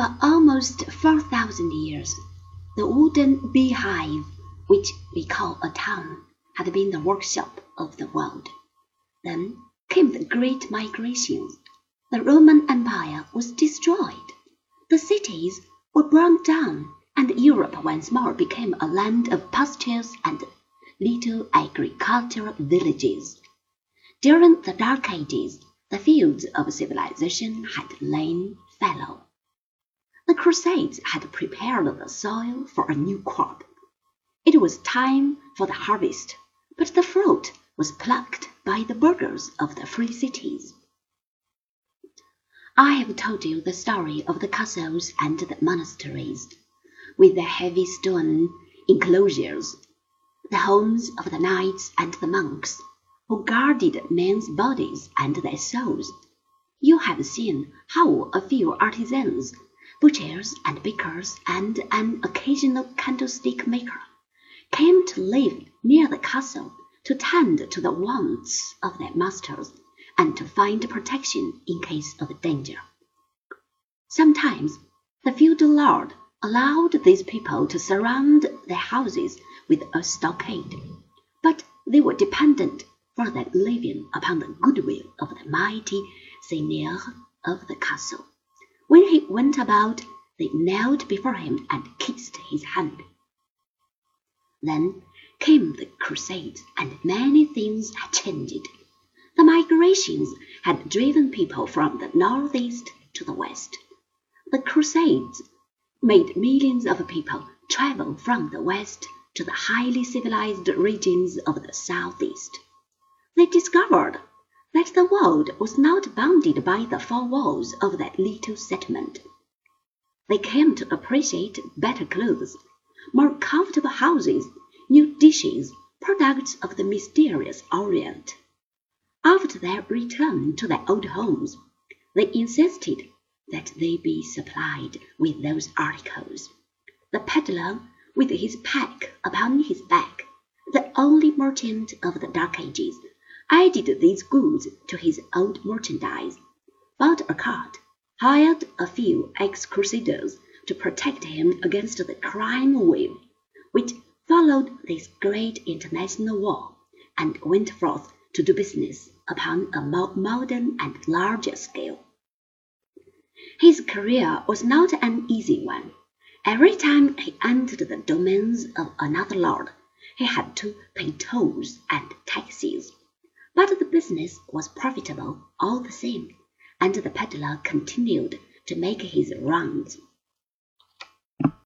For almost four thousand years, the wooden beehive, which we call a town, had been the workshop of the world. Then came the great migrations. The Roman Empire was destroyed. The cities were burned down, and Europe once more became a land of pastures and little agricultural villages. During the Dark Ages, the fields of civilization had lain fallow. The Crusades had prepared the soil for a new crop. It was time for the harvest, but the fruit was plucked by the burghers of the free cities. I have told you the story of the castles and the monasteries, with their heavy stone enclosures, the homes of the knights and the monks, who guarded men's bodies and their souls. You have seen how a few artisans butchers and bakers and an occasional candlestick maker came to live near the castle to tend to the wants of their masters and to find protection in case of danger. Sometimes the feudal lord allowed these people to surround their houses with a stockade, but they were dependent for their living upon the goodwill of the mighty seigneur of the castle. When he went about, they knelt before him and kissed his hand. Then came the Crusades, and many things had changed. The migrations had driven people from the northeast to the west. The Crusades made millions of people travel from the west to the highly civilized regions of the southeast. They discovered that the world was not bounded by the four walls of that little settlement. They came to appreciate better clothes, more comfortable houses, new dishes, products of the mysterious Orient. After their return to their old homes, they insisted that they be supplied with those articles. The peddler, with his pack upon his back, the only merchant of the Dark Ages, added these goods to his old merchandise, bought a cart, hired a few ex-crusaders to protect him against the crime wave which followed this great international war, and went forth to do business upon a more modern and larger scale. His career was not an easy one. Every time he entered the domains of another lord, he had to pay tolls and taxes. But the business was profitable all the same, and the peddler continued to make his rounds.